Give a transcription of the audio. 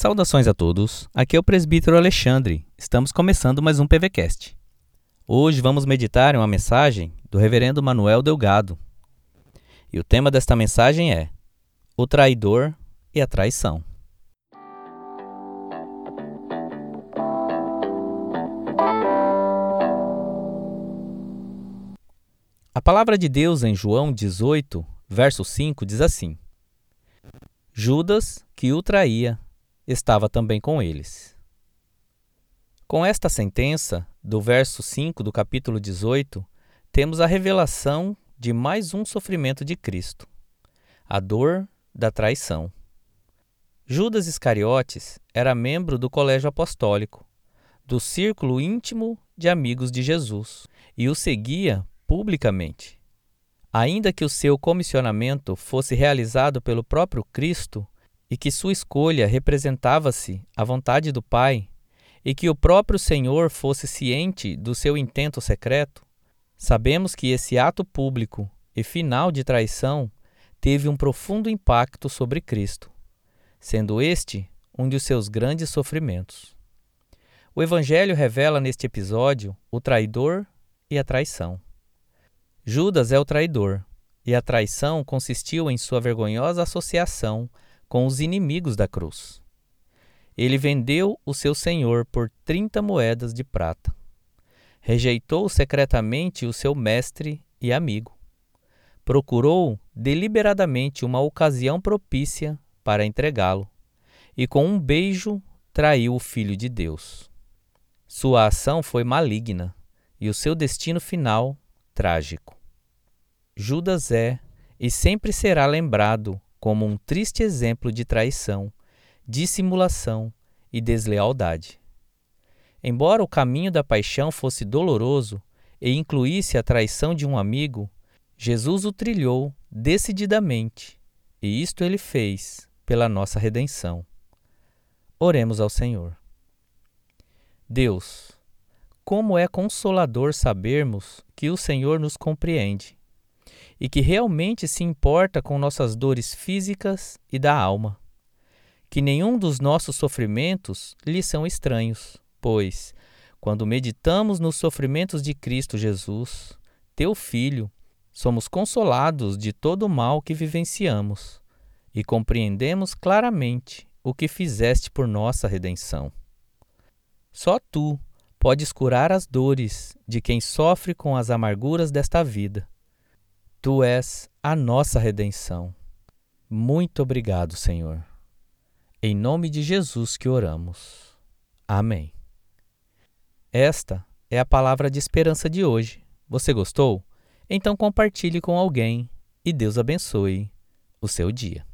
Saudações a todos, aqui é o presbítero Alexandre. Estamos começando mais um PVCast. Hoje vamos meditar em uma mensagem do reverendo Manuel Delgado. E o tema desta mensagem é O traidor e a traição. A palavra de Deus em João 18, verso 5 diz assim: Judas, que o traía, estava também com eles. Com esta sentença, do verso 5 do capítulo 18, temos a revelação de mais um sofrimento de Cristo, a dor da traição. Judas Iscariotes era membro do colégio apostólico, do círculo íntimo de amigos de Jesus, e o seguia publicamente. Ainda que o seu comissionamento fosse realizado pelo próprio Cristo, e que sua escolha representava-se a vontade do Pai, e que o próprio Senhor fosse ciente do seu intento secreto, sabemos que esse ato público e final de traição teve um profundo impacto sobre Cristo, sendo este um de seus grandes sofrimentos. O Evangelho revela neste episódio o traidor e a traição. Judas é o traidor, e a traição consistiu em sua vergonhosa associação com os inimigos da cruz. Ele vendeu o seu senhor por trinta moedas de prata. Rejeitou secretamente o seu mestre e amigo. Procurou deliberadamente uma ocasião propícia para entregá-lo, e com um beijo traiu o Filho de Deus. Sua ação foi maligna e o seu destino final trágico. Judas é e sempre será lembrado como um triste exemplo de traição, dissimulação e deslealdade. Embora o caminho da paixão fosse doloroso e incluísse a traição de um amigo, Jesus o trilhou decididamente, e isto ele fez pela nossa redenção. Oremos ao Senhor. Deus, como é consolador sabermos que o Senhor nos compreende e que realmente se importa com nossas dores físicas e da alma. Que nenhum dos nossos sofrimentos lhe são estranhos, pois, quando meditamos nos sofrimentos de Cristo Jesus, teu Filho, somos consolados de todo o mal que vivenciamos e compreendemos claramente o que fizeste por nossa redenção. Só tu podes curar as dores de quem sofre com as amarguras desta vida Tu és a nossa redenção. Muito obrigado, Senhor. Em nome de Jesus que oramos. Amém. Esta é a palavra de esperança de hoje. Você gostou? Então compartilhe com alguém e Deus abençoe o seu dia.